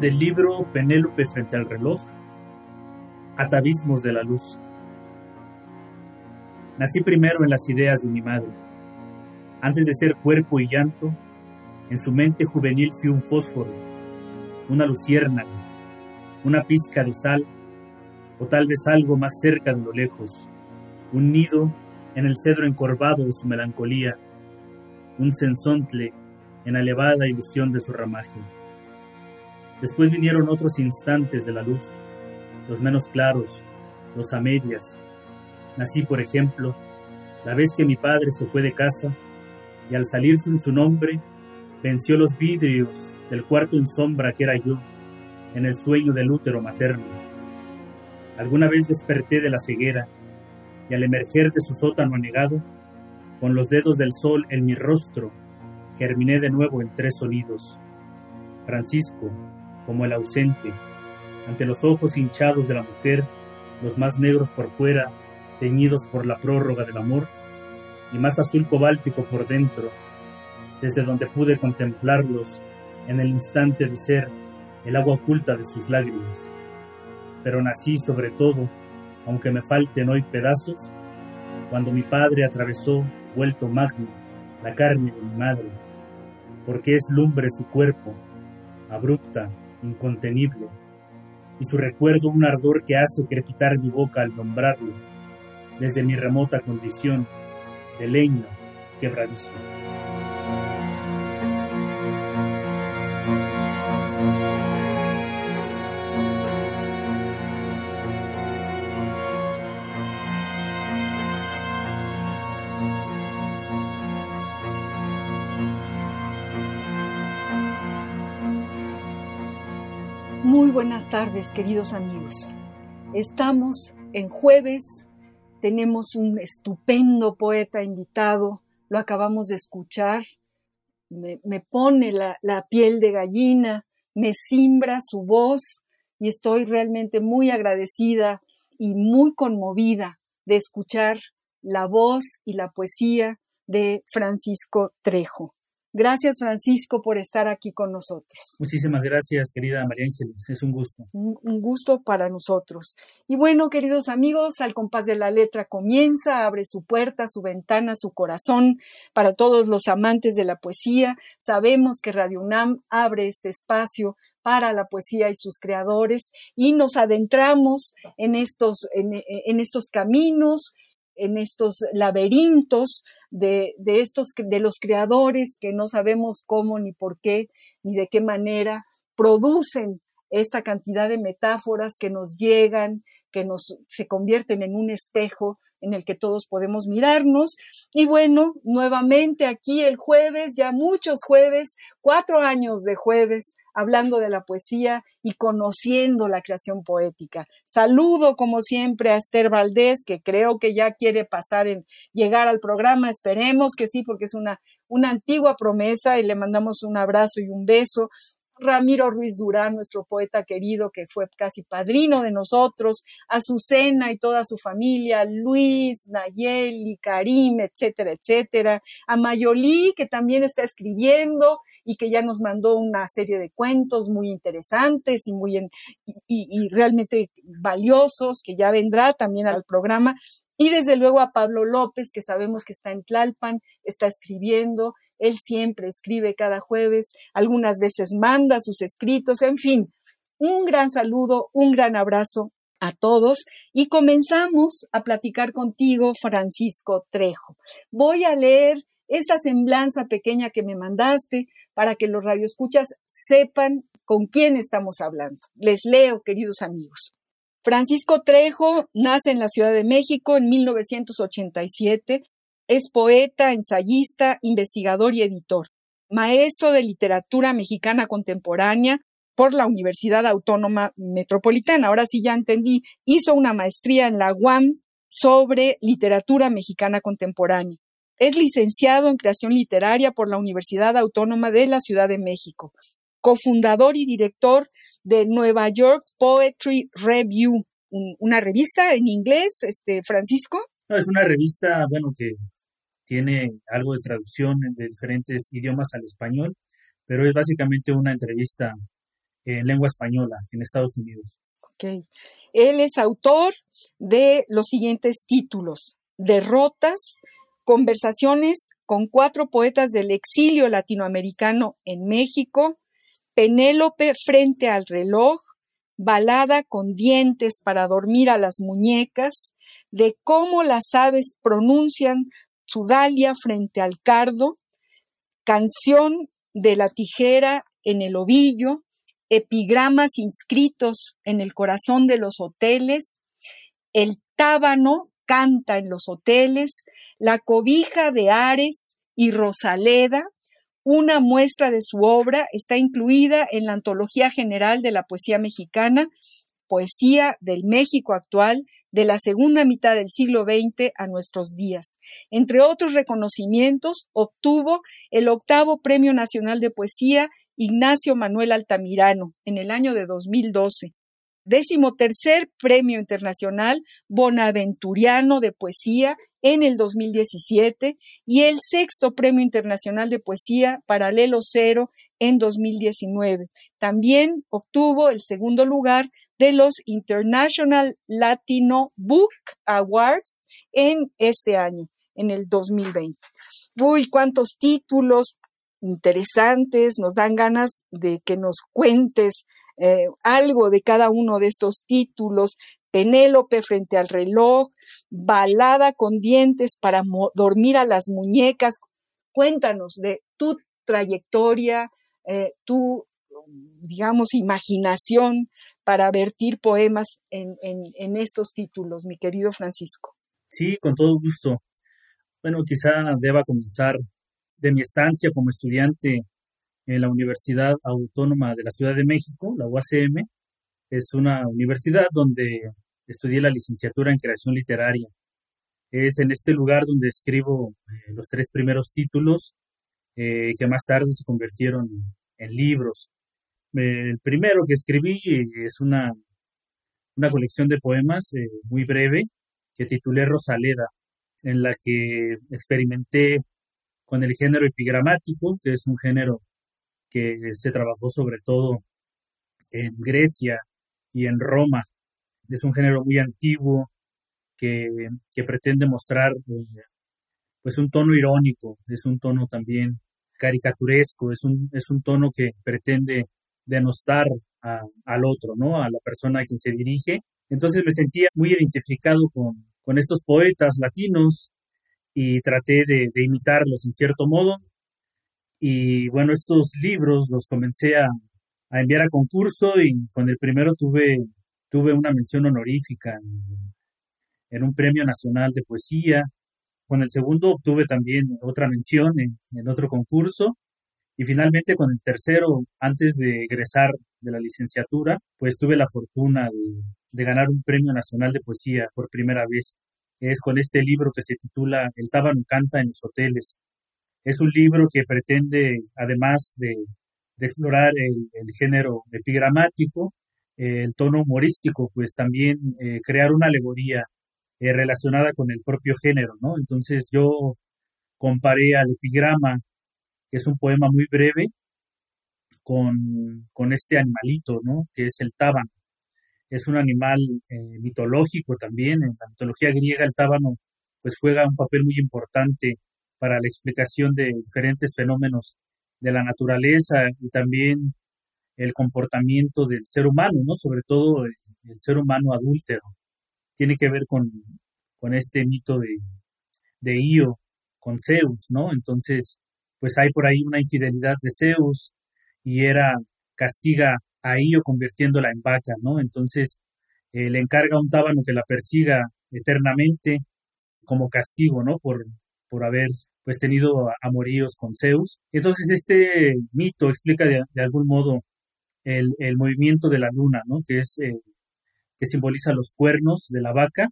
Del libro Penélope frente al reloj, Atavismos de la luz. Nací primero en las ideas de mi madre. Antes de ser cuerpo y llanto, en su mente juvenil fui un fósforo, una luciérnaga, una pizca de sal, o tal vez algo más cerca de lo lejos, un nido en el cedro encorvado de su melancolía, un sensontle en la elevada ilusión de su ramaje. Después vinieron otros instantes de la luz, los menos claros, los a medias. Nací, por ejemplo, la vez que mi padre se fue de casa y al salir sin su nombre, venció los vidrios del cuarto en sombra que era yo, en el sueño del útero materno. Alguna vez desperté de la ceguera y al emerger de su sótano anegado, con los dedos del sol en mi rostro, germiné de nuevo en tres sonidos. Francisco, como el ausente, ante los ojos hinchados de la mujer, los más negros por fuera, teñidos por la prórroga del amor, y más azul cobáltico por dentro, desde donde pude contemplarlos en el instante de ser el agua oculta de sus lágrimas. Pero nací sobre todo, aunque me falten hoy pedazos, cuando mi padre atravesó, vuelto magno, la carne de mi madre, porque es lumbre su cuerpo, abrupta, incontenible, y su recuerdo un ardor que hace crepitar mi boca al nombrarlo, desde mi remota condición de leño quebradizo. Buenas tardes, queridos amigos. Estamos en jueves, tenemos un estupendo poeta invitado, lo acabamos de escuchar, me, pone la, la piel de gallina, me simbra su voz y estoy realmente muy agradecida y muy conmovida de escuchar la voz y la poesía de Francisco Trejo. Gracias, Francisco, por estar aquí con nosotros. Muchísimas gracias, querida María Ángeles. Es un gusto. Un, gusto para nosotros. Y bueno, queridos amigos, al compás de la letra comienza, abre su puerta, su ventana, su corazón para todos los amantes de la poesía. Sabemos que Radio UNAM abre este espacio para la poesía y sus creadores y nos adentramos en estos, en estos caminos en estos laberintos de, de, estos, de los creadores que no sabemos cómo ni por qué ni de qué manera producen esta cantidad de metáforas que nos llegan, que nos se convierten en un espejo en el que todos podemos mirarnos. Y bueno, nuevamente aquí el jueves, ya muchos jueves, cuatro años de jueves, hablando de la poesía y conociendo la creación poética. Saludo como siempre a Esther Valdés, que creo que ya quiere pasar en llegar al programa. Esperemos que sí, porque es una, una antigua promesa y le mandamos un abrazo y un beso. Ramiro Ruiz Durán, nuestro poeta querido, que fue casi padrino de nosotros, Azucena y toda su familia, Luis, Nayeli, Karim, etcétera, etcétera, a Mayolí, que también está escribiendo y que ya nos mandó una serie de cuentos muy interesantes y muy y realmente valiosos, que ya vendrá también al programa. Y desde luego a Pablo López, que sabemos que está en Tlalpan, está escribiendo, él siempre escribe cada jueves, algunas veces manda sus escritos, en fin, un gran saludo, un gran abrazo a todos y comenzamos a platicar contigo, Francisco Trejo. Voy a leer esta semblanza pequeña que me mandaste para que los radioescuchas sepan con quién estamos hablando. Les leo, queridos amigos. Francisco Trejo nace en la Ciudad de México en 1987. Es poeta, ensayista, investigador y editor. Maestro de literatura mexicana contemporánea por la Universidad Autónoma Metropolitana. Ahora sí ya entendí. Hizo una maestría en la UAM sobre literatura mexicana contemporánea. Es licenciado en creación literaria por la Universidad Autónoma de la Ciudad de México cofundador y director de Nueva York Poetry Review, una revista en inglés, este Francisco. es una revista, bueno, que tiene algo de traducción de diferentes idiomas al español, pero es básicamente una entrevista en lengua española en Estados Unidos. Ok. Él es autor de los siguientes títulos: Derrotas, conversaciones con cuatro poetas del exilio latinoamericano en México, Penélope frente al reloj, balada con dientes para dormir a las muñecas, de cómo las aves pronuncian su dalia frente al cardo, canción de la tijera en el ovillo, epigramas inscritos en el corazón de los hoteles, el tábano canta en los hoteles, la cobija de Ares y Rosaleda, una muestra de su obra está incluida en la Antología General de la Poesía Mexicana, Poesía del México actual, de la segunda mitad del siglo XX a nuestros días. Entre otros reconocimientos, obtuvo el octavo Premio Nacional de Poesía Ignacio Manuel Altamirano en el año de 2012 décimo tercer Premio Internacional Bonaventuriano de Poesía en el 2017 y el sexto Premio Internacional de Poesía Paralelo Cero en 2019. También obtuvo el segundo lugar de los International Latino Book Awards en este año, en el 2020. Uy, cuántos títulos, interesantes, nos dan ganas de que nos cuentes eh, algo de cada uno de estos títulos. Penélope frente al reloj, balada con dientes para dormir a las muñecas. Cuéntanos de tu trayectoria, eh, tu, digamos, imaginación para vertir poemas en, en estos títulos, mi querido Francisco. Sí, con todo gusto. Bueno, quizá deba comenzar de mi estancia como estudiante en la Universidad Autónoma de la Ciudad de México, la UACM. Es una universidad donde estudié la licenciatura en creación literaria. Es en este lugar donde escribo eh, los tres primeros títulos eh, que más tarde se convirtieron en libros. El primero que escribí es una, una colección de poemas eh, muy breve que titulé Rosaleda, en la que experimenté con el género epigramático, que es un género que se trabajó sobre todo en Grecia y en Roma. Es un género muy antiguo que, pretende mostrar eh, pues un tono irónico, es un tono también caricaturesco, es un, es un tono que pretende denostar al otro, ¿no? A la persona a quien se dirige. Entonces me sentía muy identificado con, con estos poetas latinos y traté de, imitarlos en cierto modo. Y bueno, estos libros los comencé a, enviar a concurso y con el primero tuve, tuve una mención honorífica en, un premio nacional de poesía. Con el segundo obtuve también otra mención en, otro concurso. Y finalmente con el tercero, antes de egresar de la licenciatura, pues tuve la fortuna de ganar un premio nacional de poesía por primera vez es con este libro que se titula El tábano canta en los hoteles. Es un libro que pretende, además de, explorar el, género epigramático, el tono humorístico, pues también eh, crear una alegoría eh, relacionada con el propio género, ¿no? Entonces yo comparé al epigrama, que es un poema muy breve, con, con este animalito, ¿no? Que es el tábano es un animal eh, mitológico también. En la mitología griega el tábano pues juega un papel muy importante para la explicación de diferentes fenómenos de la naturaleza y también el comportamiento del ser humano, ¿no? Sobre todo ser humano adúltero. Tiene que ver con, con este mito de, de Io con Zeus, ¿no? Entonces, pues hay por ahí una infidelidad de Zeus y era castiga a Io convirtiéndola en vaca, ¿no? Entonces, eh, le encarga a un tábano que la persiga eternamente como castigo, ¿no? Por, por haber pues tenido amoríos con Zeus. Entonces este mito explica de, algún modo el, movimiento de la luna, ¿no? Que es eh, que simboliza los cuernos de la vaca,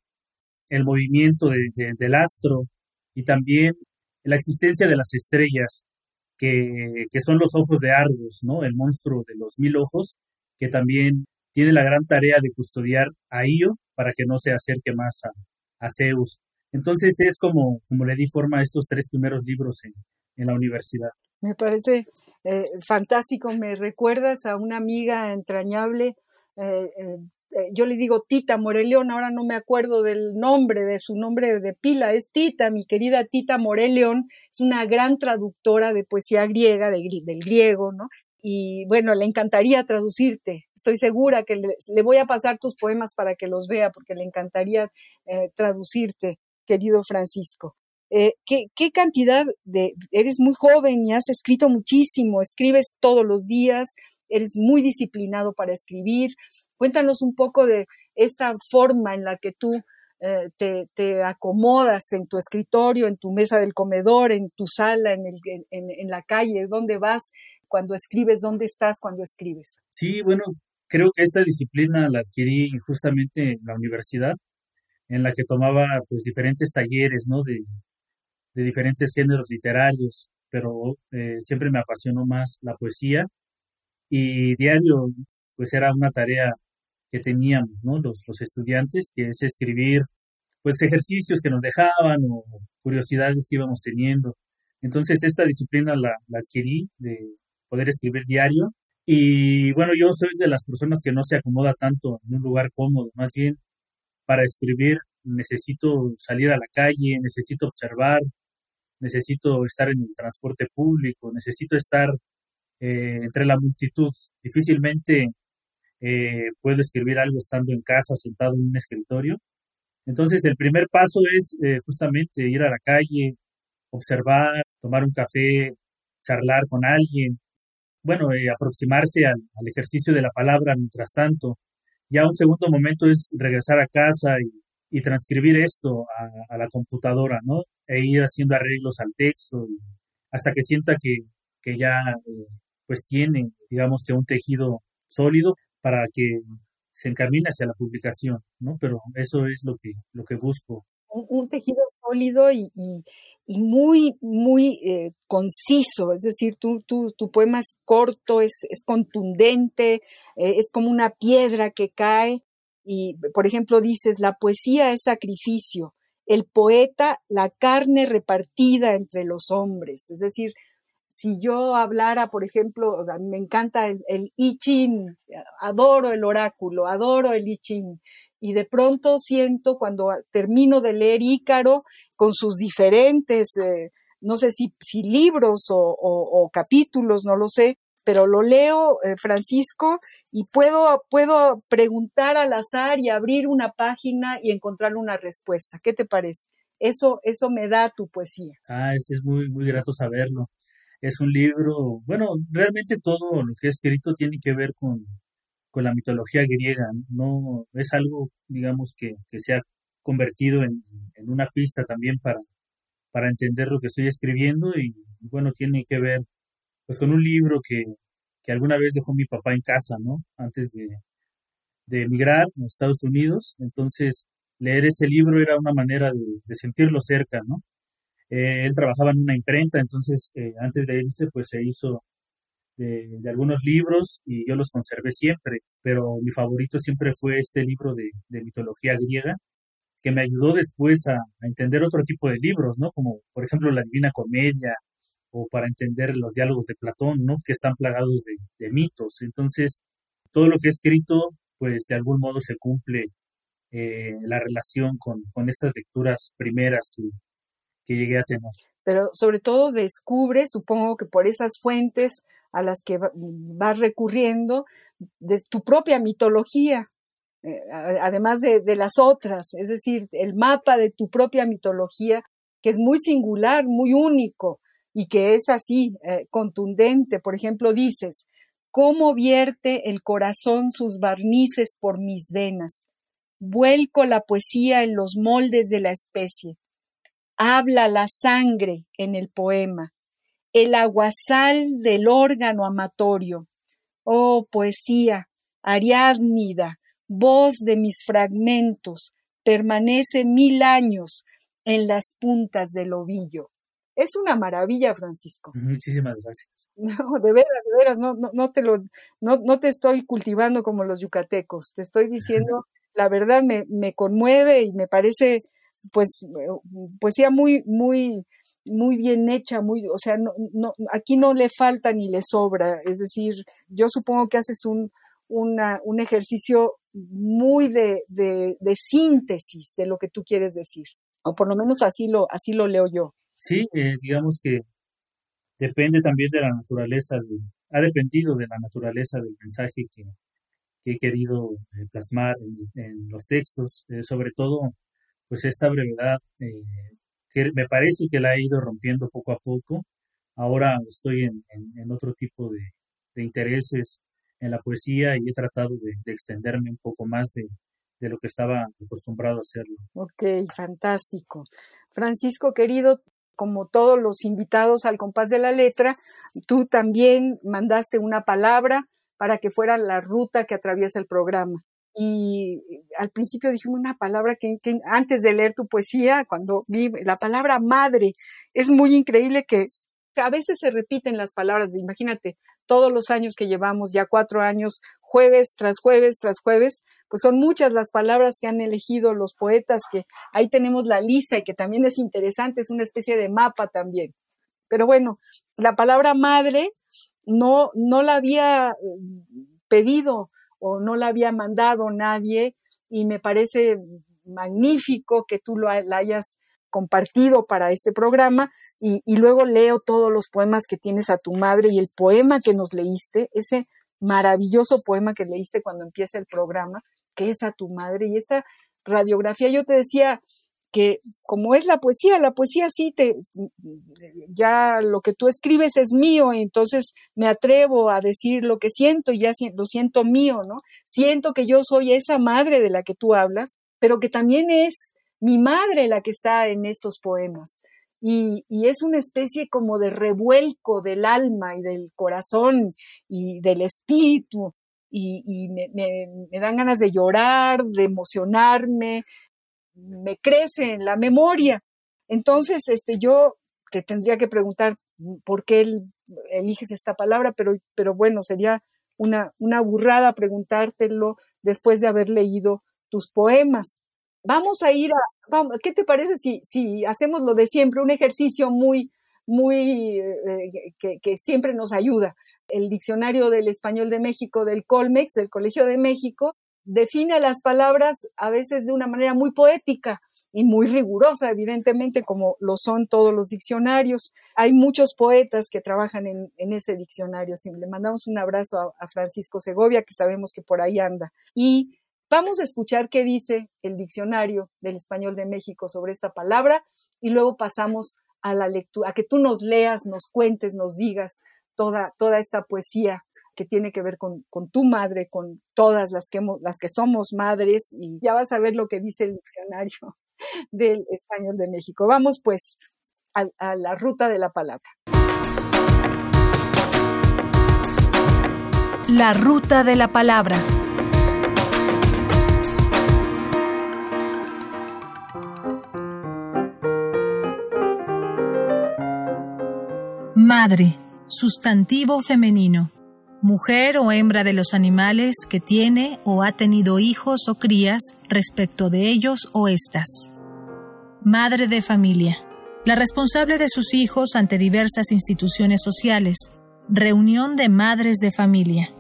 el movimiento del astro y también la existencia de las estrellas, que, son los ojos de Argos, ¿no? El monstruo de los mil ojos, que también tiene la gran tarea de custodiar a Io para que no se acerque más a, Zeus. Entonces es como, como le di forma a estos tres primeros libros en, la universidad. Me parece eh, fantástico, me recuerdas a una amiga entrañable, eh, eh, yo le digo Tita Moreleón, ahora no me acuerdo del nombre, de su nombre de pila, es Tita, mi querida Tita Moreleón, es una gran traductora de poesía griega, del griego, ¿no? y bueno, le encantaría traducirte. Estoy segura que le, voy a pasar tus poemas para que los vea, porque le encantaría eh, traducirte, querido Francisco. Eh, ¿qué, ¿qué, cantidad de... Eres muy joven y has escrito muchísimo, escribes todos los días, eres muy disciplinado para escribir. Cuéntanos un poco de esta forma en la que tú eh, te, acomodas en tu escritorio, en tu mesa del comedor, en tu sala, en, el, en, en la calle, dónde vas cuando escribes, dónde estás cuando escribes. Sí, bueno, creo que esta disciplina la adquirí justamente en la universidad, en la que tomaba pues diferentes talleres, ¿no? De, de diferentes géneros literarios, pero eh, siempre me apasionó más la poesía y diario pues era una tarea que teníamos, ¿no? Los, estudiantes, que es escribir pues ejercicios que nos dejaban o curiosidades que íbamos teniendo. Entonces esta disciplina la, la adquirí de poder escribir diario y bueno, yo soy de las personas que no se acomoda tanto en un lugar cómodo, más bien para escribir necesito salir a la calle, necesito observar, necesito estar en el transporte público, necesito estar eh, entre la multitud. Difícilmente eh, puedo escribir algo estando en casa, sentado en un escritorio. Entonces, el primer paso es eh, justamente ir a la calle, observar, tomar un café, charlar con alguien, bueno, aproximarse al, ejercicio de la palabra mientras tanto. Ya un segundo momento es regresar a casa y, transcribir esto a, la computadora, ¿no? E ir haciendo arreglos al texto hasta que sienta que, que ya pues tiene, digamos que un tejido sólido para que se encamine hacia la publicación, ¿no? Pero eso es lo que, lo que busco. Un, tejido sólido y, y, muy, muy eh, conciso, es decir, tu, tu, tu, poema es corto, es, es contundente, eh, es como una piedra que cae y, por ejemplo, dices, la poesía es sacrificio, el poeta, la carne repartida entre los hombres, es decir, si yo hablara, por ejemplo, me encanta el, el I Ching, adoro el oráculo, adoro el I Ching, y de pronto siento cuando termino de leer Ícaro con sus diferentes, eh, no sé si, si libros o, capítulos, no lo sé, pero lo leo, eh, Francisco, y puedo, puedo preguntar al azar y abrir una página y encontrar una respuesta. ¿Qué te parece? Eso, eso me da tu poesía. Ah, es, es muy, muy grato saberlo es un libro, bueno, realmente todo lo que he escrito tiene que ver con, la mitología griega, no es algo, digamos, que, se ha convertido en, una pista también para, para entender lo que estoy escribiendo y bueno, tiene que ver pues con un libro que, alguna vez dejó mi papá en casa, ¿no? Antes de, de emigrar a Estados Unidos, entonces leer ese libro era una manera de, de sentirlo cerca, ¿no? Eh, él trabajaba en una imprenta, entonces eh, antes de irse, pues se hizo de, algunos libros y yo los conservé siempre, pero mi favorito siempre fue este libro de, mitología griega, que me ayudó después a, entender otro tipo de libros, ¿no? Como por ejemplo la Divina Comedia o para entender los diálogos de Platón, ¿no? Que están plagados de, mitos. Entonces, todo lo que he escrito, pues de algún modo se cumple eh, la relación con, con estas lecturas primeras que, Pero sobre todo descubre, supongo que por esas fuentes a las que vas recurriendo, de tu propia mitología. eh, además de, las otras, es decir, el mapa de tu propia mitología, que es muy singular, muy único y que es así, eh, contundente. Por ejemplo, dices, ¿cómo vierte el corazón sus barnices por mis venas? Vuelco la poesía en los moldes de la especie. Habla la sangre en el poema, el aguasal del órgano amatorio. Oh, poesía, ariadnida, voz de mis fragmentos, permanece mil años en las puntas del ovillo. Es una maravilla, Francisco. Muchísimas gracias. No, de veras, de veras, no, no, no te lo, no, no te estoy cultivando como los yucatecos. Te estoy diciendo, la verdad me, me conmueve y me parece, pues, poesía muy, muy, muy bien hecha, muy, o sea, no, no, aquí no le falta ni le sobra. Es decir, yo supongo que haces un, una, un ejercicio muy de, de, de, síntesis de lo que tú quieres decir, o por lo menos así lo, así lo leo yo. Sí, eh, digamos que depende también de la naturaleza, ha dependido de la naturaleza del mensaje que, que he querido eh, plasmar en, los textos, eh, sobre todo pues esta brevedad que me parece que la he ido rompiendo poco a poco. Ahora estoy en, otro tipo de, de intereses en la poesía y he tratado de, extenderme un poco más de, de, lo que estaba acostumbrado a hacerlo. Ok, fantástico. Francisco, querido, como todos los invitados al compás de la letra, tú también mandaste una palabra para que fuera la ruta que atraviesa el programa. Y al principio dije una palabra que, antes de leer tu poesía, cuando vi la palabra madre, es muy increíble que a veces se repiten las palabras, imagínate, todos los años que llevamos, ya cuatro años, jueves tras jueves tras jueves, pues son muchas las palabras que han elegido los poetas, que ahí tenemos la lista y que también es interesante, es una especie de mapa también. Pero bueno, la palabra madre no, no la había mm, pedido o no la había mandado nadie y me parece magnífico que tú lo, la hayas compartido para este programa y, luego leo todos los poemas que tienes a tu madre y el poema que nos leíste, ese maravilloso poema que leíste cuando empieza el programa, que es a tu madre y esta radiografía, yo te decía que como es la poesía, la poesía sí te, ya lo que tú escribes es mío y entonces me atrevo a decir lo que siento y ya lo siento mío, ¿no? Siento que yo soy esa madre de la que tú hablas, pero que también es mi madre la que está en estos poemas. Y, es una especie como de revuelco del alma y del corazón y del espíritu. Y, me, dan ganas de llorar, de emocionarme, me crece en la memoria. Entonces, este, yo te tendría que preguntar por qué eliges esta palabra, pero, pero bueno, sería una, una burrada preguntártelo después de haber leído tus poemas. Vamos a ir a, ¿qué te parece si, si hacemos lo de siempre, un ejercicio muy, muy, eh, que, que, siempre nos ayuda? El diccionario del español de México del Colmex, del Colegio de México, define las palabras a veces de una manera muy poética y muy rigurosa, evidentemente, como lo son todos los diccionarios. Hay muchos poetas que trabajan en, ese diccionario. le mandamos un abrazo a, a Francisco Segovia, que sabemos que por ahí anda. Y Vamos a escuchar qué dice el diccionario del español de México sobre esta palabra y luego pasamos a la lectura, a que tú nos leas, nos cuentes, nos digas toda, toda esta poesía que tiene que ver con, tu madre, con todas las que, las que somos madres y ya vas a ver lo que dice el diccionario del español de México. Vamos pues a la ruta de la palabra. La ruta de la palabra. Madre, sustantivo femenino. Mujer o hembra de los animales que tiene o ha tenido hijos o crías respecto de ellos o éstas. Madre de familia. La responsable de sus hijos ante diversas instituciones sociales. Reunión de madres de familia.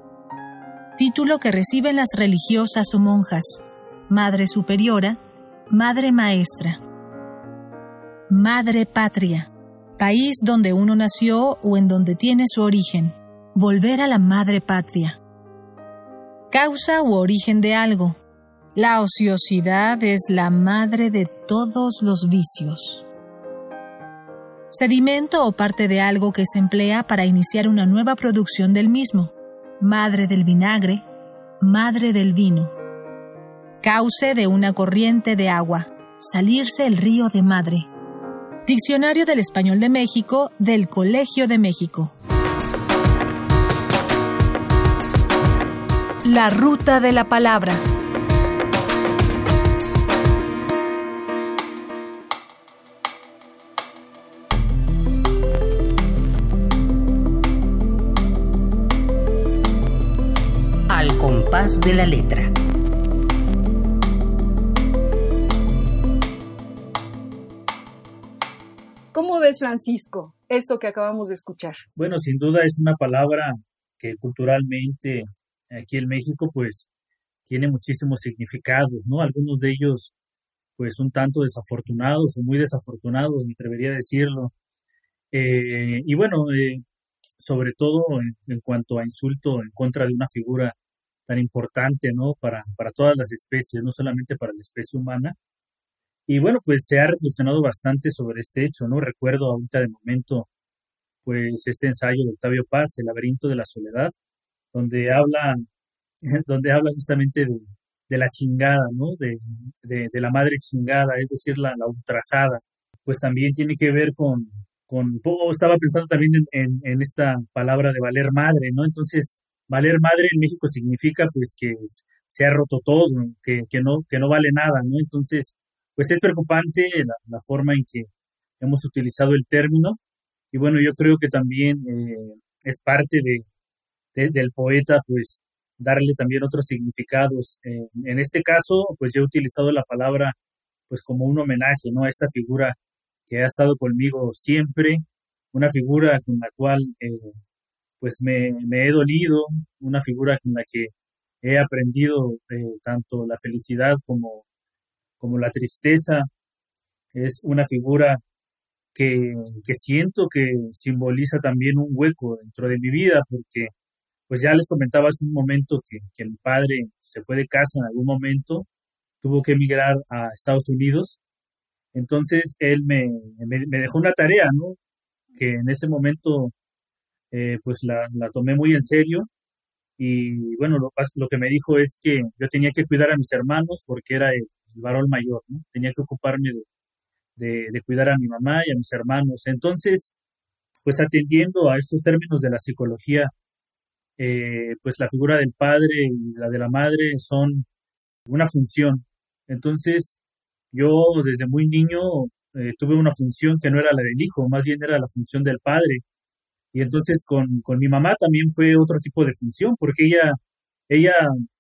Título que reciben las religiosas o monjas. Madre superiora. Madre maestra. Madre patria país donde uno nació o en donde tiene su origen, volver a la madre patria. Causa u origen de algo, La ociosidad es la madre de todos los vicios. Sedimento o parte de algo que se emplea para iniciar una nueva producción del mismo. Madre del vinagre, madre del vino. Cauce de una corriente de agua. Salirse el río de madre. Diccionario del Español de México del Colegio de México. La ruta de la palabra. Al compás de la letra. ¿Cómo ves, Francisco, esto que acabamos de escuchar? Bueno, sin duda es una palabra que culturalmente aquí en México, pues tiene muchísimos significados, ¿no? Algunos de ellos, pues un tanto desafortunados o muy desafortunados, me atrevería a decirlo. Eh, y bueno, eh, sobre todo en, cuanto a insulto en contra de una figura tan importante, ¿no? Para, para todas las especies, no solamente para la especie humana. Y bueno, pues se ha reflexionado bastante sobre este hecho, ¿no? Recuerdo ahorita de momento, pues este ensayo de Octavio Paz, El laberinto de la soledad, donde habla, donde habla justamente de, la chingada, ¿no? De, de, la madre chingada, es decir, la, ultrajada. Pues también tiene que ver con, con estaba pensando también en, en, esta palabra de valer madre, ¿no? Entonces, valer madre en México significa pues que se ha roto todo, que, que, no, que no vale nada, ¿no? Entonces, pues es preocupante la, forma en que hemos utilizado el término y bueno, yo creo que también eh, es parte de, del poeta, pues darle también otros significados. en este caso, pues yo he utilizado la palabra pues como un homenaje, ¿no? A esta figura que ha estado conmigo siempre, una figura con la cual eh, pues me, he dolido, una figura con la que he aprendido eh, tanto la felicidad como, como la tristeza. Es una figura que, que siento que simboliza también un hueco dentro de mi vida, porque pues ya les comentaba hace un momento que, que el padre se fue de casa en algún momento, tuvo que emigrar a Estados Unidos. Entonces él me, me, dejó una tarea, ¿no? Que en ese momento eh, pues la, la, tomé muy en serio. Y bueno, lo, lo, que me dijo es que yo tenía que cuidar a mis hermanos porque era el, varón mayor, ¿no? Tenía que ocuparme de, de cuidar a mi mamá y a mis hermanos. Entonces, pues atendiendo a estos términos de la psicología, eh, pues la figura del padre y la de la madre son una función. Entonces, yo desde muy niño eh, tuve una función que no era la del hijo, más bien era la función del padre. Y entonces con, con mi mamá también fue otro tipo de función, porque ella, ella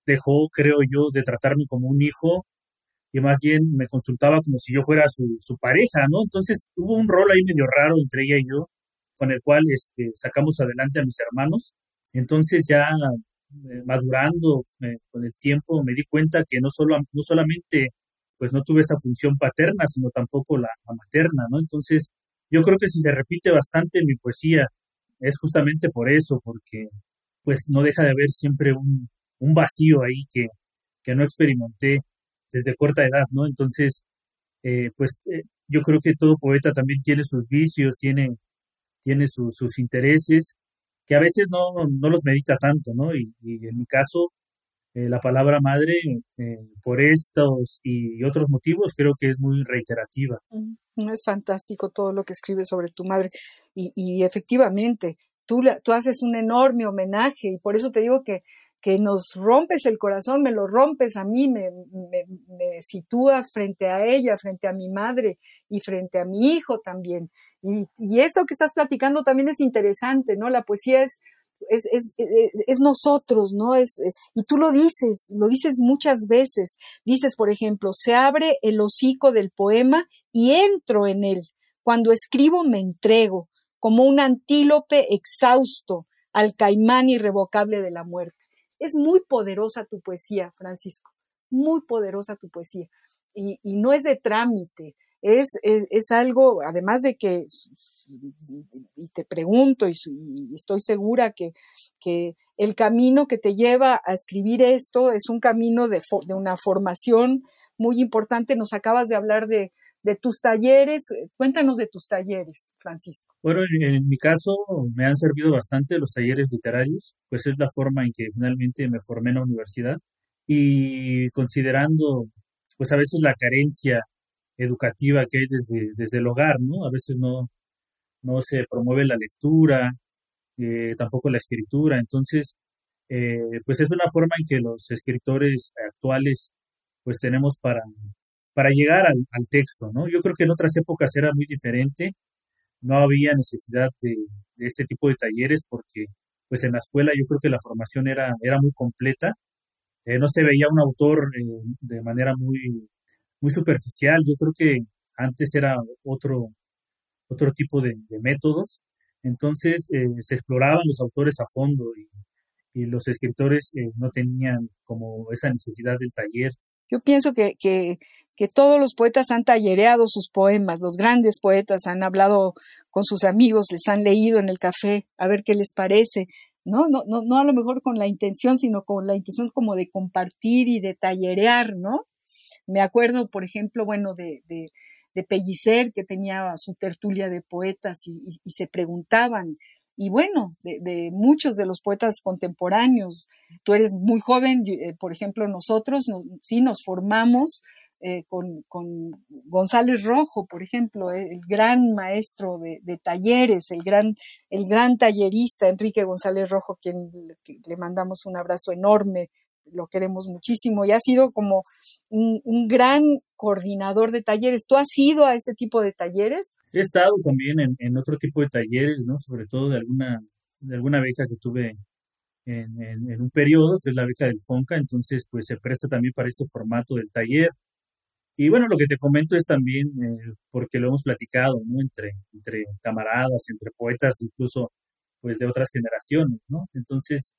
dejó, creo yo, de tratarme como un hijo y más bien me consultaba como si yo fuera su, su pareja, ¿no? Entonces hubo un rol ahí medio raro entre ella y yo, con el cual este, sacamos adelante a mis hermanos entonces ya eh, madurando eh, con el tiempo me di cuenta que no, solo, no solamente pues no tuve esa función paterna, sino tampoco la, materna, ¿no? Entonces yo creo que si se repite bastante en mi poesía es justamente por eso, porque pues no deja de haber siempre un, un vacío ahí que, que no experimenté desde corta edad, ¿no? Entonces, eh, pues yo creo que todo poeta también tiene sus vicios, tiene, tiene sus intereses que a veces no, no los medita tanto, ¿no? Y, en mi caso, eh, la palabra madre, eh, por estos y otros motivos, creo que es muy reiterativa. Mm, es fantástico todo lo que escribes sobre tu madre. Y, y efectivamente, tú, tú haces un enorme homenaje y por eso te digo que que nos rompes el corazón, me lo rompes a mí, me, me, sitúas frente a ella, frente a mi madre y frente a mi hijo también. Y, y esto que estás platicando también es interesante, ¿no? La poesía es, es, es, es, nosotros, ¿no? Es, y tú lo dices, lo dices muchas veces. Dices, por ejemplo, se abre el hocico del poema y entro en él. Cuando escribo me entrego, como un antílope exhausto al caimán irrevocable de la muerte. Es muy poderosa tu poesía, Francisco, muy poderosa tu poesía. Y, no es de trámite, es, es, algo, además de que y te pregunto y, estoy segura que, que, el camino que te lleva a escribir esto es un camino de, de una formación muy importante. Nos acabas de hablar de, de, tus talleres. Cuéntanos de tus talleres, Francisco. Bueno, en, mi caso me han servido bastante los talleres literarios, pues es la forma en que finalmente me formé en la universidad y considerando pues a veces la carencia educativa que hay desde, desde el hogar, ¿no? A veces no, no se promueve la lectura, eh, tampoco la escritura, entonces, eh, pues es una forma en que los escritores actuales pues tenemos para, para llegar al, texto, ¿no? Yo creo que en otras épocas era muy diferente, no había necesidad de, de este tipo de talleres porque pues en la escuela yo creo que la formación era, era muy completa, eh, no se veía un autor de manera muy, muy superficial, yo creo que antes era otro, otro tipo de, métodos. Entonces eh, se exploraban los autores a fondo y, los escritores eh, no tenían como esa necesidad del taller. Yo pienso que, que, que, todos los poetas han tallereado sus poemas, los grandes poetas han hablado con sus amigos, les han leído en el café, a ver qué les parece, ¿no? No, no, no a lo mejor con la intención, sino con la intención como de compartir y de tallerear, ¿no? Me acuerdo, por ejemplo, bueno, de, de, de Pellicer, que tenía su tertulia de poetas y, se preguntaban, y bueno, de, muchos de los poetas contemporáneos. Tú eres muy joven, eh, por ejemplo, nosotros sí nos formamos eh, con, González Rojo, por ejemplo, eh, el gran maestro de, talleres, el gran, el gran tallerista Enrique González Rojo, quien le mandamos un abrazo enorme lo queremos muchísimo y ha sido como un, gran coordinador de talleres. ¿Tú has ido a ese tipo de talleres? He estado también en, otro tipo de talleres, ¿no? Sobre todo de alguna, de alguna beca que tuve en, un periodo, que es la beca del FONCA, entonces pues se presta también para este formato del taller. Y bueno, lo que te comento es también, eh, porque lo hemos platicado, ¿no? Entre, entre camaradas, entre poetas, incluso pues de otras generaciones, ¿no? Entonces,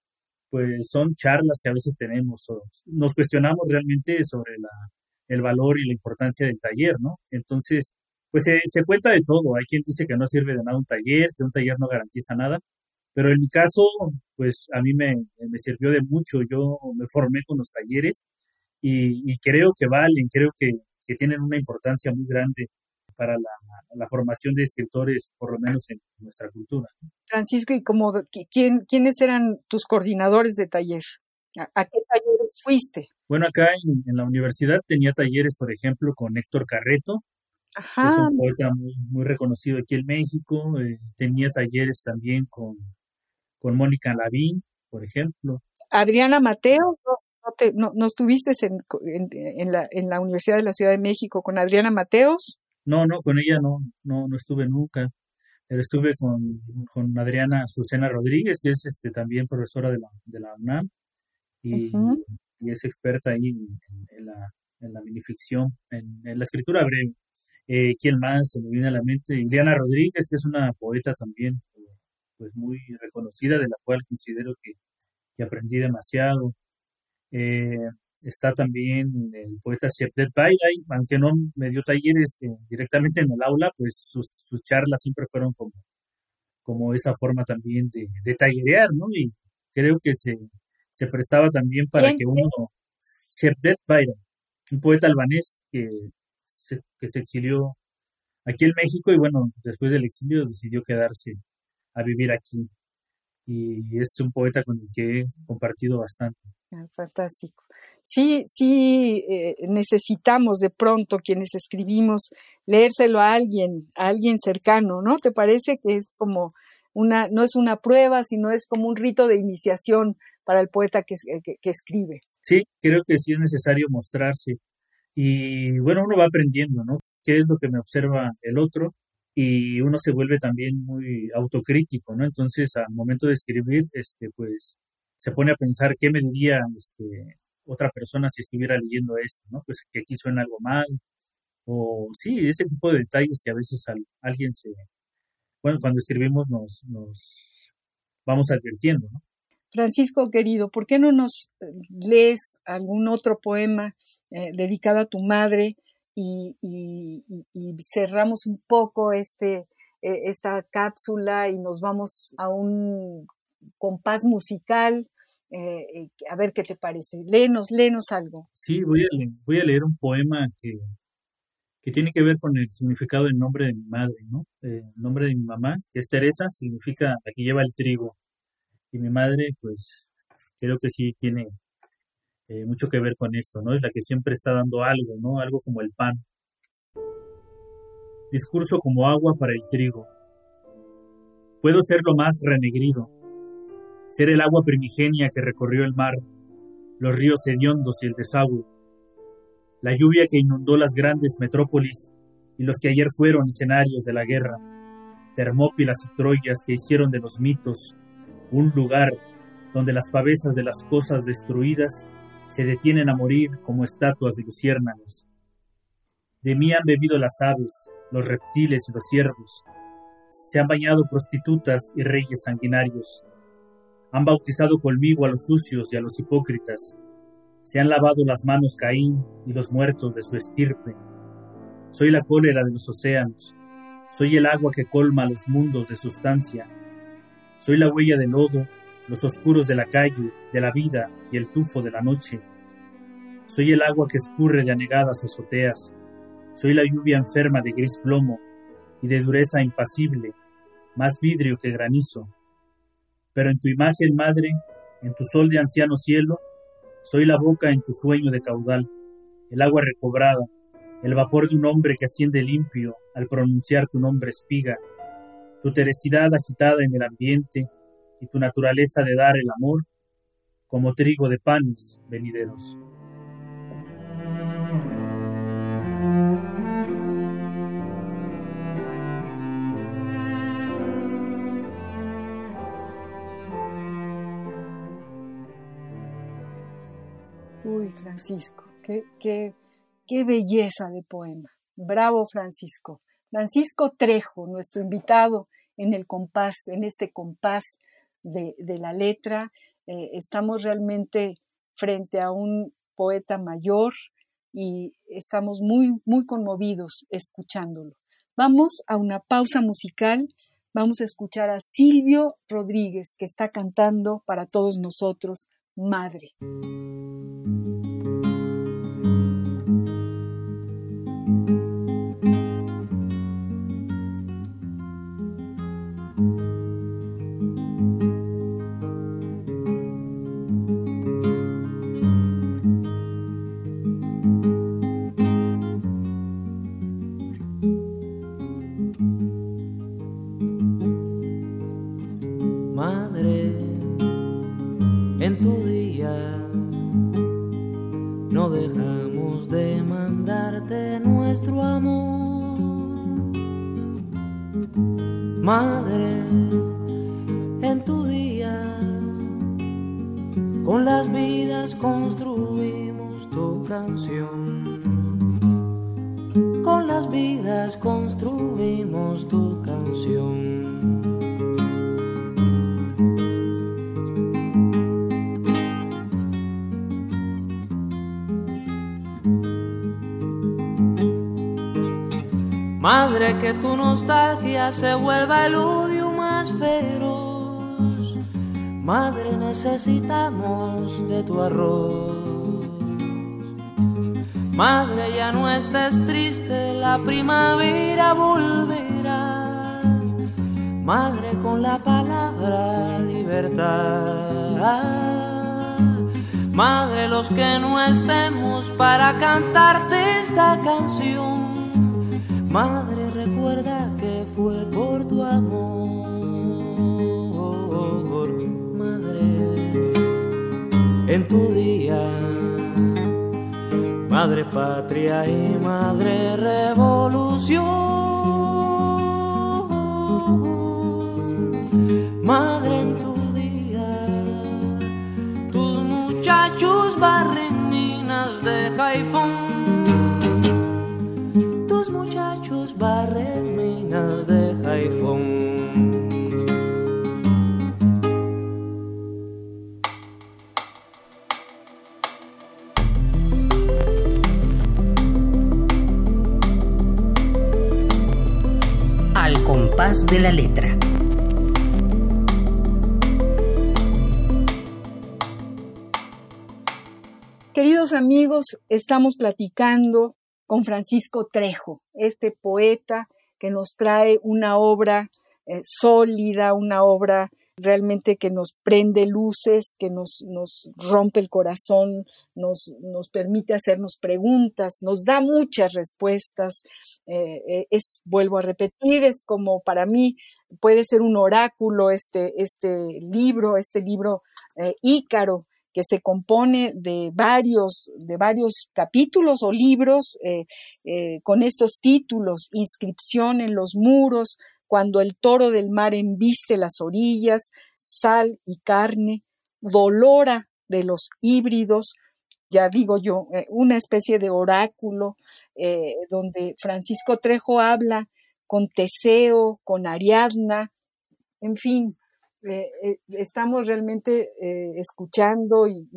pues son charlas que a veces tenemos o nos cuestionamos realmente sobre la, el valor y la importancia del taller, ¿no? Entonces, pues se, cuenta de todo. Hay quien dice que no sirve de nada un taller, que un taller no garantiza nada, pero en mi caso, pues a mí me, me sirvió de mucho. Yo me formé con los talleres y, y creo que valen, creo que, que tienen una importancia muy grande para la, formación de escritores, por lo menos en nuestra cultura. Francisco, ¿y como quién, quiénes eran tus coordinadores de taller? ¿A, qué talleres fuiste? Bueno, acá en, la universidad tenía talleres, por ejemplo, con Héctor Carreto, Ajá. es un poeta muy, reconocido aquí en México. Eh, tenía talleres también con, con Mónica Lavín, por ejemplo. Adriana Mateo, ¿no, no, estuviste en, en, la, en la Universidad de la Ciudad de México con Adriana Mateos? No, no, con ella no, no, no estuve nunca. Estuve con, con Adriana Susana Rodríguez, que es este, también profesora de la, de la UNAM y, es experta ahí en, la, en la minificción, en, la escritura breve. Eh, ¿Quién más se me viene a la mente? Diana Rodríguez, que es una poeta también pues muy reconocida, de la cual considero que, que aprendí demasiado. Eh, Está también el poeta Shepdet Bailay, aunque no me dio talleres eh, directamente en el aula, pues sus, charlas siempre fueron como, como esa forma también de, de tallerear, ¿no? Y creo que se, se prestaba también para que uno, Shepdet Bailay, un poeta albanés que se, que se exilió aquí en México y bueno, después del exilio decidió quedarse a vivir aquí. Y es un poeta con el que he compartido bastante. Ah, fantástico. Sí, sí, eh, necesitamos de pronto quienes escribimos leérselo a alguien, a alguien cercano, ¿no? ¿Te parece que es como una, no es una prueba, sino es como un rito de iniciación para el poeta que, que escribe? Sí, creo que sí es necesario mostrarse. Y bueno, uno va aprendiendo, ¿no? ¿Qué es lo que me observa el otro? Y uno se vuelve también muy autocrítico, ¿no? Entonces, al momento de escribir, este, pues, se pone a pensar qué me diría este, otra persona si estuviera leyendo esto, ¿no? Pues que aquí suena algo mal, o sí, ese tipo de detalles que a veces alguien se, bueno, cuando escribimos nos, nos vamos advirtiendo, ¿no? Francisco, querido, ¿por qué no nos eh, lees algún otro poema eh, dedicado a tu madre y, y, y, cerramos un poco este, eh, esta cápsula y nos vamos a un compás musical. Eh, a ver qué te parece. Léenos, léenos algo. Sí, voy a, leer, voy a leer un poema que, que tiene que ver con el significado del nombre de mi madre, ¿no? el nombre de mi mamá, que es Teresa, significa la que lleva el trigo. Y mi madre, pues, creo que sí tiene eh, mucho que ver con esto, ¿no? Es la que siempre está dando algo, ¿no? Algo como el pan. Discurso como agua para el trigo. Puedo ser lo más renegrido, ser el agua primigenia que recorrió el mar, los ríos hediondos y el desagüe, la lluvia que inundó las grandes metrópolis y los que ayer fueron escenarios de la guerra, Termópilas y Troyas que hicieron de los mitos un lugar donde las pavesas de las cosas destruidas se detienen a morir como estatuas de luciérnagas. De mí han bebido las aves, los reptiles y los ciervos. Se han bañado prostitutas y reyes sanguinarios. Han bautizado conmigo a los sucios y a los hipócritas. Se han lavado las manos Caín y los muertos de su estirpe. Soy la cólera de los océanos. Soy el agua que colma los mundos de sustancia. Soy la huella del lodo los oscuros de la calle, de la vida y el tufo de la noche. Soy el agua que escurre de anegadas azoteas. Soy la lluvia enferma de gris plomo y de dureza impasible, más vidrio que granizo. Pero en tu imagen, madre, en tu sol de anciano cielo, soy la boca en tu sueño de caudal, el agua recobrada, el vapor de un hombre que asciende limpio al pronunciar tu nombre espiga, tu teresidad agitada en el ambiente, y tu naturaleza de dar el amor como trigo de panes venideros. Uy, Francisco, qué, qué, qué belleza de poema. Bravo, Francisco. Francisco Trejo, nuestro invitado en el compás, en este compás de, la letra. Eh, estamos realmente frente a un poeta mayor y estamos muy, muy conmovidos escuchándolo. Vamos a una pausa musical. Vamos a escuchar a Silvio Rodríguez, que está cantando para todos nosotros, Madre. Se vuelva el odio más feroz. Madre, necesitamos de tu arroz. Madre, ya no estés triste, la primavera volverá. Madre, con la palabra libertad. Madre, los que no estemos para cantarte esta canción. Madre, tu madre patria y madre revolución, madre en tu día, tus muchachos barren minas de Jaifón de la letra. Queridos amigos, estamos platicando con Francisco Trejo, este poeta que nos trae una obra eh, sólida, una obra realmente que nos prende luces, que nos, nos rompe el corazón, nos, nos, permite hacernos preguntas, nos da muchas respuestas. Eh, eh, es, vuelvo a repetir, es como para mí puede ser un oráculo este, este libro, este libro eh, Ícaro que se compone de varios, de varios capítulos o libros con estos títulos, inscripción en los muros, cuando el toro del mar embiste las orillas, sal y carne, dolora de los híbridos, ya digo yo, eh, una especie de oráculo eh, donde Francisco Trejo habla con Teseo, con Ariadna, en fin, eh, estamos realmente escuchando y,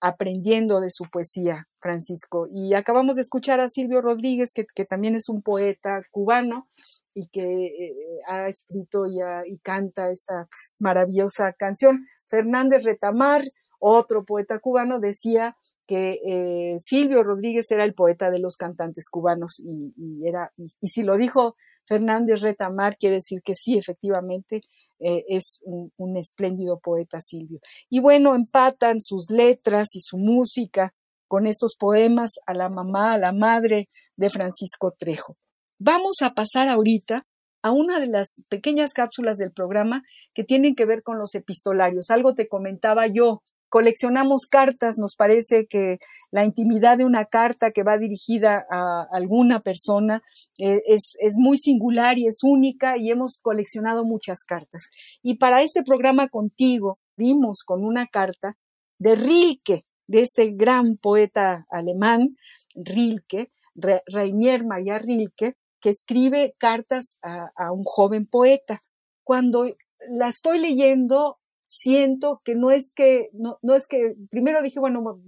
aprendiendo de su poesía, Francisco. Y acabamos de escuchar a Silvio Rodríguez, que, también es un poeta cubano y que eh, ha escrito y, y, canta esta maravillosa canción. Fernández Retamar, otro poeta cubano, decía que eh, Silvio Rodríguez era el poeta de los cantantes cubanos y, era y, si lo dijo Fernández Retamar quiere decir que sí efectivamente eh, es un, espléndido poeta Silvio y bueno empatan sus letras y su música con estos poemas a la mamá a la madre de Francisco Trejo vamos a pasar ahorita a una de las pequeñas cápsulas del programa que tienen que ver con los epistolarios algo te comentaba yo coleccionamos cartas, nos parece que la intimidad de una carta que va dirigida a alguna persona eh, es, es, muy singular y es única y hemos coleccionado muchas cartas. Y para este programa contigo dimos con una carta de Rilke, de este gran poeta alemán, Rilke, Rainier María Rilke, escribe cartas a, a un joven poeta. Cuando la estoy leyendo, siento que no es que, no, no es que, primero dije, bueno,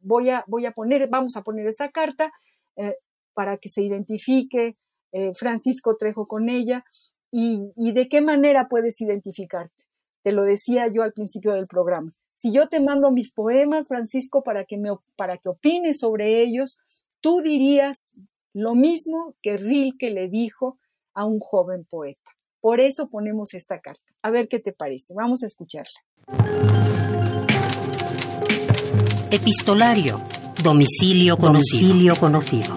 voy a, voy a poner, vamos a poner esta carta eh, para que se identifique eh, Francisco Trejo con ella y, y de qué manera puedes identificarte. Te lo decía yo al principio del programa. Si yo te mando mis poemas, Francisco, para que, me, para que opines sobre ellos, tú dirías lo mismo que Rilke le dijo a un joven poeta. Por eso ponemos esta carta. A ver qué te parece. Vamos a escucharla. Epistolario. Domicilio conocido. Domicilio conocido.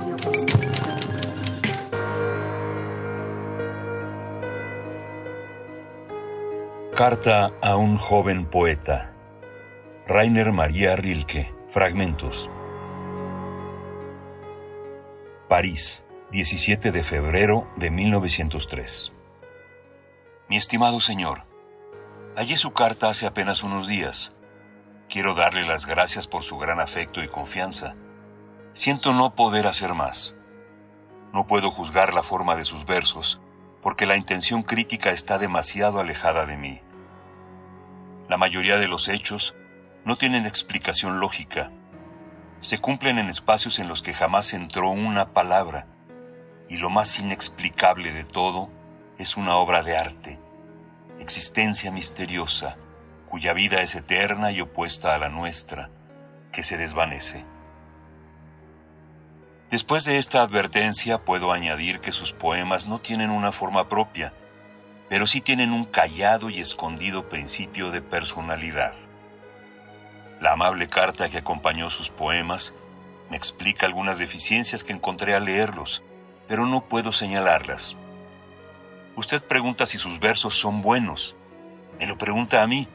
Carta a un joven poeta. Rainer María Rilke. Fragmentos. París, 17 de febrero de 1903. Mi estimado señor, hallé su carta hace apenas unos días. Quiero darle las gracias por su gran afecto y confianza. Siento no poder hacer más. No puedo juzgar la forma de sus versos, porque la intención crítica está demasiado alejada de mí. La mayoría de los hechos no tienen explicación lógica. Se cumplen en espacios en los que jamás entró una palabra. Y lo más inexplicable de todo es una obra de arte, existencia misteriosa, cuya vida es eterna y opuesta a la nuestra, que se desvanece. Después de esta advertencia puedo añadir que sus poemas no tienen una forma propia, pero sí tienen un callado y escondido principio de personalidad. La amable carta que acompañó sus poemas me explica algunas deficiencias que encontré al leerlos, pero no puedo señalarlas. Usted pregunta si sus versos son buenos. Me lo pregunta a mí.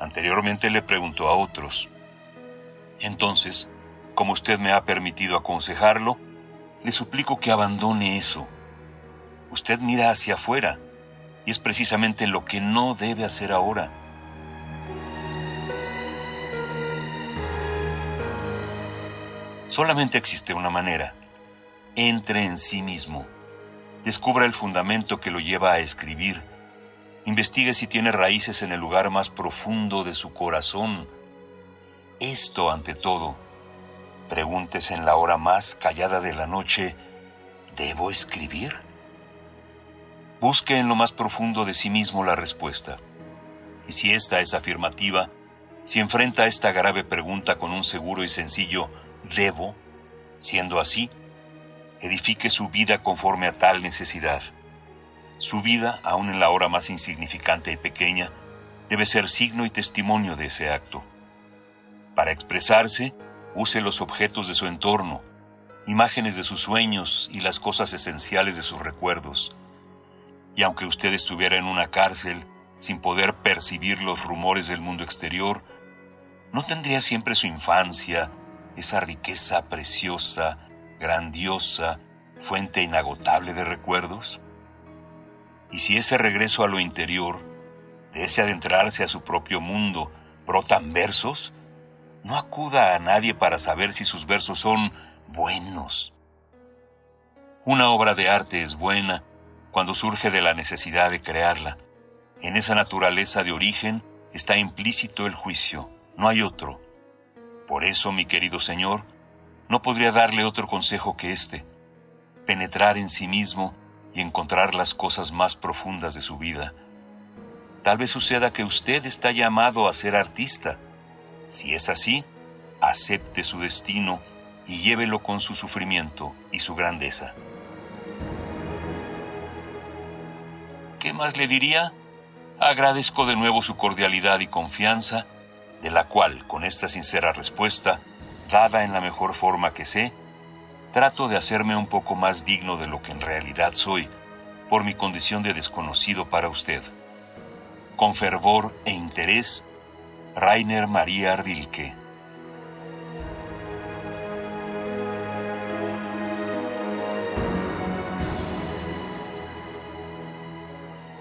Anteriormente le preguntó a otros. Entonces, como usted me ha permitido aconsejarlo, le suplico que abandone eso. Usted mira hacia afuera, y es precisamente lo que no debe hacer ahora. Solamente existe una manera. Entre en sí mismo descubra el fundamento que lo lleva a escribir, investigue si tiene raíces en el lugar más profundo de su corazón. Esto ante todo, pregúntese en la hora más callada de la noche, ¿debo escribir? Busque en lo más profundo de sí mismo la respuesta. Y si esta es afirmativa, si enfrenta esta grave pregunta con un seguro y sencillo debo, siendo así, edifique su vida conforme a tal necesidad. Su vida, aun en la hora más insignificante y pequeña, debe ser signo y testimonio de ese acto. Para expresarse, use los objetos de su entorno, imágenes de sus sueños y las cosas esenciales de sus recuerdos. Y aunque usted estuviera en una cárcel, sin poder percibir los rumores del mundo exterior, ¿no tendría siempre su infancia, esa riqueza preciosa, grandiosa, fuente inagotable de recuerdos? Y si ese regreso a lo interior, de ese adentrarse a su propio mundo, brotan versos, no acuda a nadie para saber si sus versos son buenos. Una obra de arte es buena cuando surge de la necesidad de crearla. En esa naturaleza de origen está implícito el juicio, no hay otro. Por eso, mi querido Señor, no podría darle otro consejo que este, penetrar en sí mismo y encontrar las cosas más profundas de su vida. Tal vez suceda que usted está llamado a ser artista. Si es así, acepte su destino y llévelo con su sufrimiento y su grandeza. ¿Qué más le diría? Agradezco de nuevo su cordialidad y confianza, de la cual, con esta sincera respuesta, dada en la mejor forma que sé, trato de hacerme un poco más digno de lo que en realidad soy, por mi condición de desconocido para usted. Con fervor e interés, Rainer María Rilke.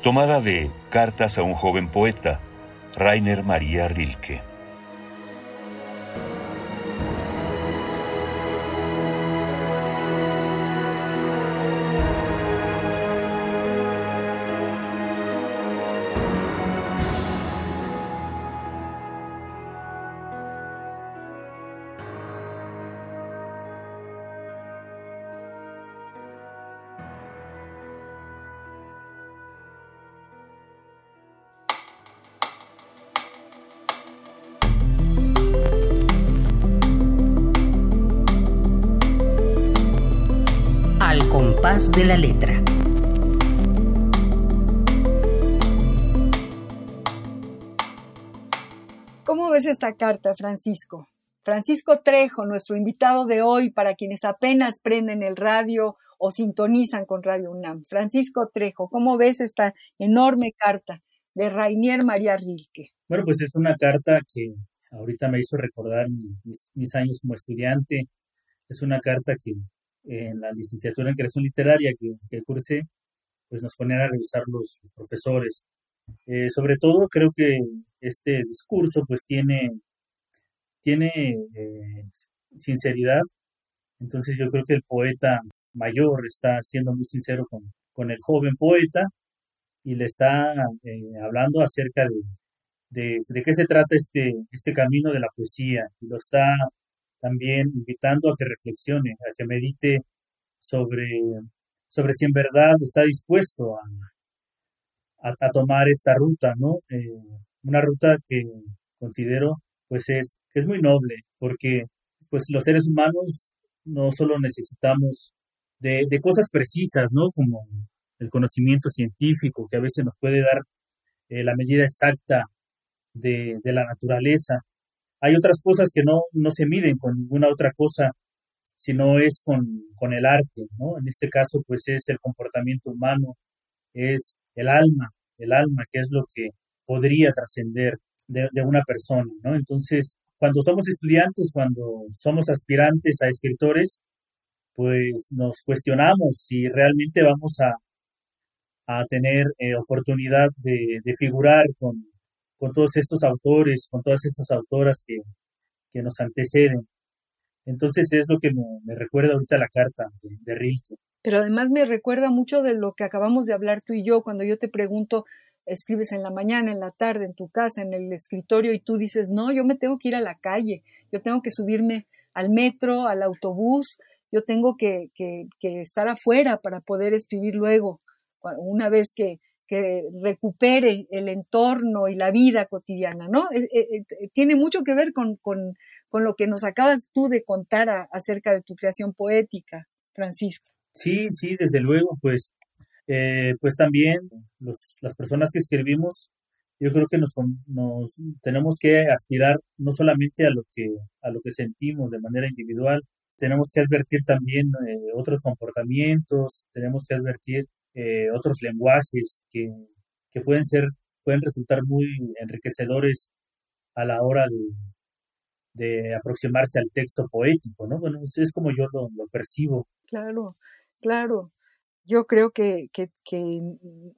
Tomada de Cartas a un joven poeta, Rainer María Rilke. De la letra. ¿Cómo ves esta carta, Francisco? Francisco Trejo, nuestro invitado de hoy, para quienes apenas prenden el radio o sintonizan con Radio UNAM. Francisco Trejo, ¿cómo ves esta enorme carta de Rainier María Rilke? Bueno, pues es una carta que ahorita me hizo recordar mis, mis años como estudiante. Es una carta que en la licenciatura en creación literaria que, que cursé, pues nos ponían a revisar los, profesores. Eh, sobre todo creo que este discurso pues tiene, tiene eh, sinceridad, entonces yo creo que el poeta mayor está siendo muy sincero con, con el joven poeta y le está eh, hablando acerca de, de, de, qué se trata este, este camino de la poesía y lo está también invitando a que reflexione, a que medite sobre, sobre si en verdad está dispuesto a, a, tomar esta ruta, ¿no? Eh, una ruta que considero pues es, que es muy noble, porque pues los seres humanos no solo necesitamos de, de cosas precisas, ¿no? Como el conocimiento científico que a veces nos puede dar eh, la medida exacta de, de, la naturaleza, hay otras cosas que no, no se miden con ninguna otra cosa, sino es con, con el arte, ¿no? En este caso, pues es el comportamiento humano, es el alma, el alma, que es lo que podría trascender de, de, una persona, ¿no? Entonces, cuando somos estudiantes, cuando somos aspirantes a escritores, pues nos cuestionamos si realmente vamos a, a tener eh, oportunidad de, de figurar con, con todos estos autores, con todas estas autoras que, que nos anteceden. Entonces es lo que me, recuerda ahorita la carta de, de, Rilke. Pero además me recuerda mucho de lo que acabamos de hablar tú y yo, cuando yo te pregunto, escribes en la mañana, en la tarde, en tu casa, en el escritorio, y tú dices, no, yo me tengo que ir a la calle, yo tengo que subirme al metro, al autobús, yo tengo que, que, que estar afuera para poder escribir luego una vez que, que recupere el entorno y la vida cotidiana, ¿no? Eh, eh, eh, tiene mucho que ver con, con, con, lo que nos acabas tú de contar acerca de tu creación poética, Francisco. Sí, sí, desde luego, pues, pues también los, las personas que escribimos, yo creo que nos, nos tenemos que aspirar no solamente a lo que, a lo que sentimos de manera individual, tenemos que advertir también otros comportamientos, tenemos que advertir eh, otros lenguajes que, que, pueden ser, pueden resultar muy enriquecedores a la hora de, de aproximarse al texto poético, ¿no? Bueno, es como yo lo, lo percibo. Claro, claro. Yo creo que, que, que,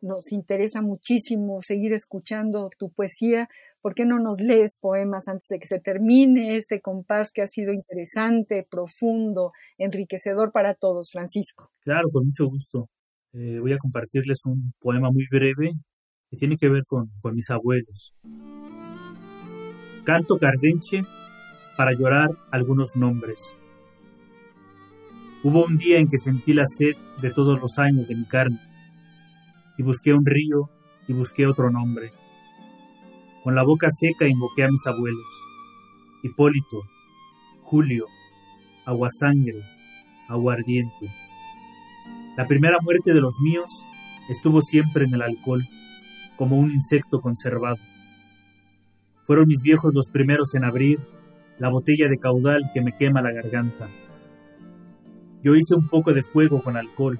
nos interesa muchísimo seguir escuchando tu poesía. ¿Por qué no nos lees poemas antes de que se termine este compás que ha sido interesante, profundo, enriquecedor para todos, Francisco? Claro, con mucho gusto. Eh, voy a compartirles un poema muy breve que tiene que ver con, con mis abuelos. Canto cardenche para llorar algunos nombres. Hubo un día en que sentí la sed de todos los años de mi carne, y busqué un río y busqué otro nombre. Con la boca seca invoqué a mis abuelos, Hipólito, Julio, Aguasangre, Aguardiente. La primera muerte de los míos estuvo siempre en el alcohol, como un insecto conservado. Fueron mis viejos los primeros en abrir la botella de caudal que me quema la garganta. Yo hice un poco de fuego con alcohol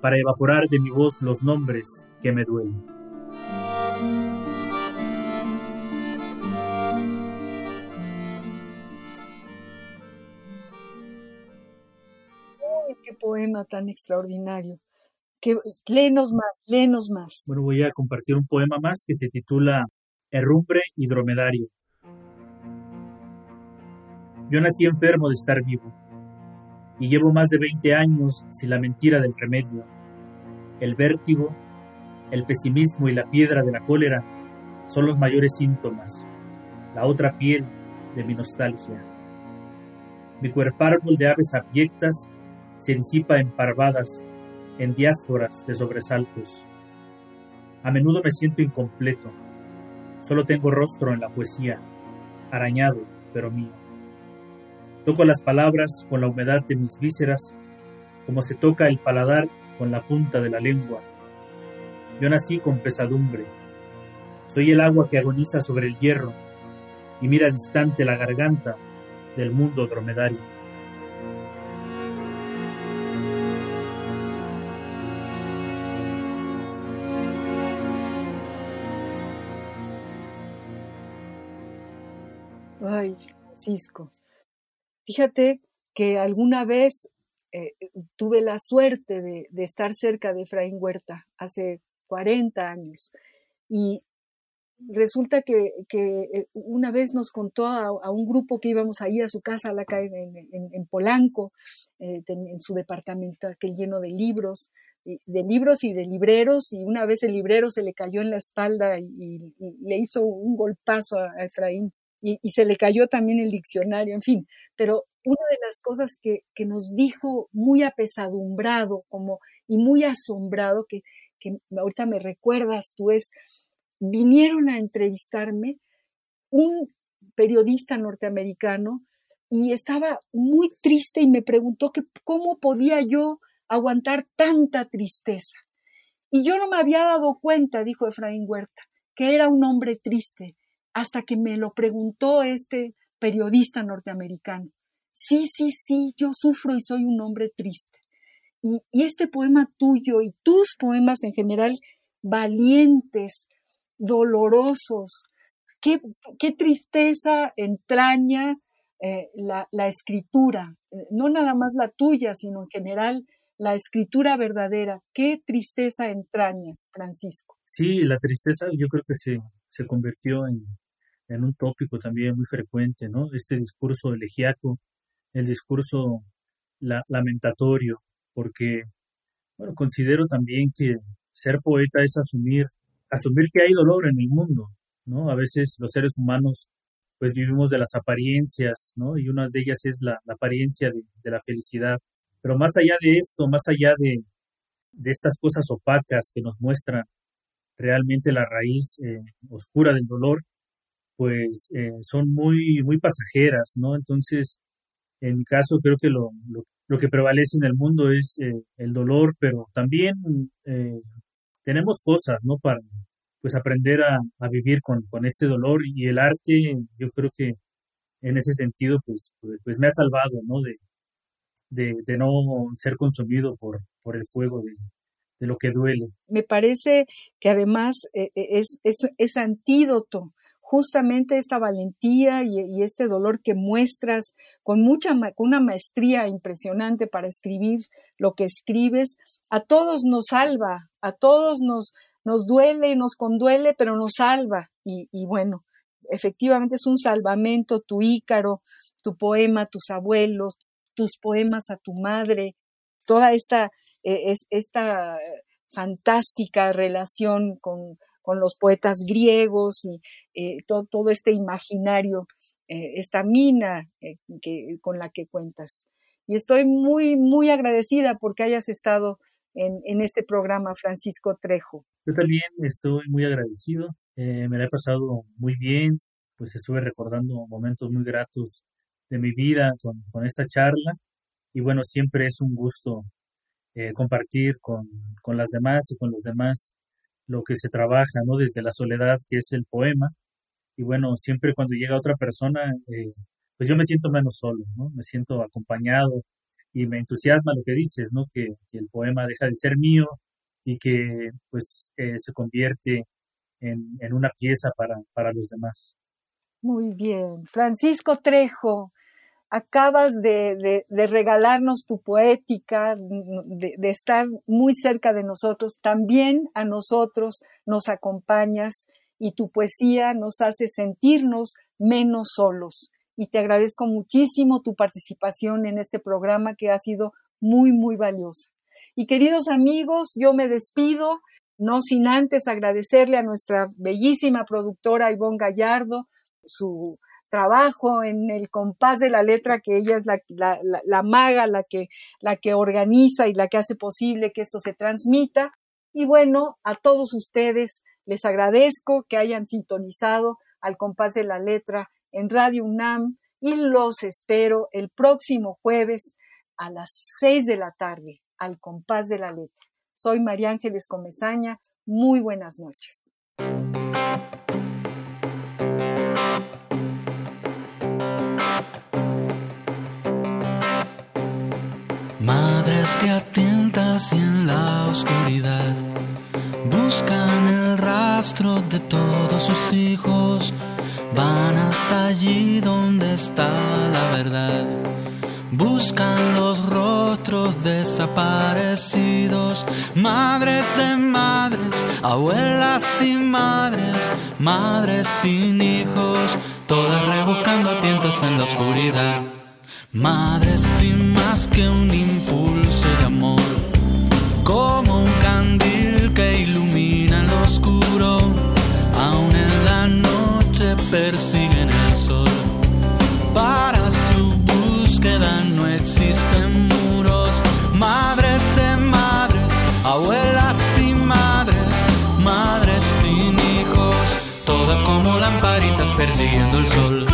para evaporar de mi voz los nombres que me duelen. Poema tan extraordinario. Que, léenos más, léenos más. Bueno, voy a compartir un poema más que se titula Herrumbre y dromedario. Yo nací enfermo de estar vivo y llevo más de 20 años sin la mentira del remedio. El vértigo, el pesimismo y la piedra de la cólera son los mayores síntomas. La otra piel de mi nostalgia. Mi cuerpárbol de aves abyectas se disipa en parvadas, en diásporas de sobresaltos. A menudo me siento incompleto. Solo tengo rostro en la poesía, arañado, pero mío. Toco las palabras con la humedad de mis vísceras, como se toca el paladar con la punta de la lengua. Yo nací con pesadumbre. Soy el agua que agoniza sobre el hierro y mira distante la garganta del mundo dromedario. Ay, Francisco. Fíjate que alguna vez eh, tuve la suerte de, estar cerca de Efraín Huerta hace 40 años y resulta que, eh, una vez nos contó a, un grupo que íbamos ahí a su casa, la en, Polanco, eh, en su departamento, aquel lleno de libros, de libros y de libreros, y una vez el librero se le cayó en la espalda y, le hizo un golpazo a Efraín y, se le cayó también el diccionario, en fin, pero una de las cosas que, que nos dijo muy apesadumbrado como, y muy asombrado, que, que ahorita me recuerdas tú, es, vinieron a entrevistarme un periodista norteamericano y estaba muy triste y me preguntó que cómo podía yo aguantar tanta tristeza. Y yo no me había dado cuenta, dijo Efraín Huerta, que era un hombre triste, hasta que me lo preguntó este periodista norteamericano. Sí, sí, sí, yo sufro y soy un hombre triste. Y, este poema tuyo y tus poemas en general, valientes, dolorosos, qué, qué tristeza entraña eh, la, la, escritura, no nada más la tuya, sino en general la escritura verdadera. Qué tristeza entraña, Francisco. Sí, la tristeza yo creo que se, se convirtió en, en un tópico también muy frecuente, ¿no? Este discurso elegiaco, el discurso lamentatorio, porque, bueno, considero también que ser poeta es asumir, asumir que hay dolor en el mundo, ¿no? A veces los seres humanos, pues vivimos de las apariencias, ¿no? Y una de ellas es la, apariencia de, la felicidad. Pero más allá de esto, más allá de, de estas cosas opacas que nos muestran realmente la raíz eh, oscura del dolor, pues eh, son muy, muy pasajeras, ¿no? Entonces, en mi caso, creo que lo, lo, que prevalece en el mundo es eh, el dolor, pero también tenemos cosas, ¿no? Para, pues, aprender a, a vivir con, con, este dolor y el arte, yo creo que en ese sentido, pues, pues, pues me ha salvado, ¿no? De, de, de no ser consumido por, por el fuego de, de lo que duele. Me parece que además eh, eh, es, es, es, antídoto justamente esta valentía y, este dolor que muestras con mucha con una maestría impresionante para escribir lo que escribes, a todos nos salva, a todos nos, nos duele, nos conduele, pero nos salva. Y, bueno, efectivamente es un salvamento tu Ícaro, tu poema, tus abuelos, tus poemas a tu madre, toda esta, eh, es, esta fantástica relación con, con, los poetas griegos y eh, todo, todo, este imaginario, eh, esta mina que, con la que cuentas. Y estoy muy, muy agradecida porque hayas estado en, en este programa, Francisco Trejo. Yo también estoy muy agradecido, me la he pasado muy bien, pues estuve recordando momentos muy gratos de mi vida con, con esta charla y bueno, siempre es un gusto eh, compartir con, con, las demás y con los demás lo que se trabaja, ¿no? Desde la soledad, que es el poema. Y bueno, siempre cuando llega otra persona, eh, pues yo me siento menos solo, ¿no? Me siento acompañado y me entusiasma lo que dices, ¿no? Que, el poema deja de ser mío y que pues eh, se convierte en, en, una pieza para, para los demás. Muy bien. Francisco Trejo, acabas de, regalarnos tu poética, de, de, estar muy cerca de nosotros, también a nosotros nos acompañas y tu poesía nos hace sentirnos menos solos. Y te agradezco muchísimo tu participación en este programa que ha sido muy, muy valiosa. Y queridos amigos, yo me despido, no sin antes agradecerle a nuestra bellísima productora Ivonne Gallardo su trabajo en el compás de la letra, que ella es la, maga, la que, la que organiza y la que hace posible que esto se transmita. Y bueno, a todos ustedes les agradezco que hayan sintonizado al compás de la letra en Radio UNAM y los espero el próximo jueves a las seis de la tarde al compás de la letra. Soy María Ángeles Comezaña. Muy buenas noches. Madres que atentas y en la oscuridad buscan el rastro de todos sus hijos, van hasta allí donde está la verdad. Buscan los rostros desaparecidos, madres de madres, abuelas y madres, madres sin hijos, todas rebuscando a tientas en la oscuridad. Madre sin más que un impulso de amor, como un candil que ilumina el oscuro, aún en la noche persiguen el sol. Para su búsqueda no existen muros, madres de madres, abuelas y madres, madres sin hijos, todas como lamparitas persiguiendo el sol.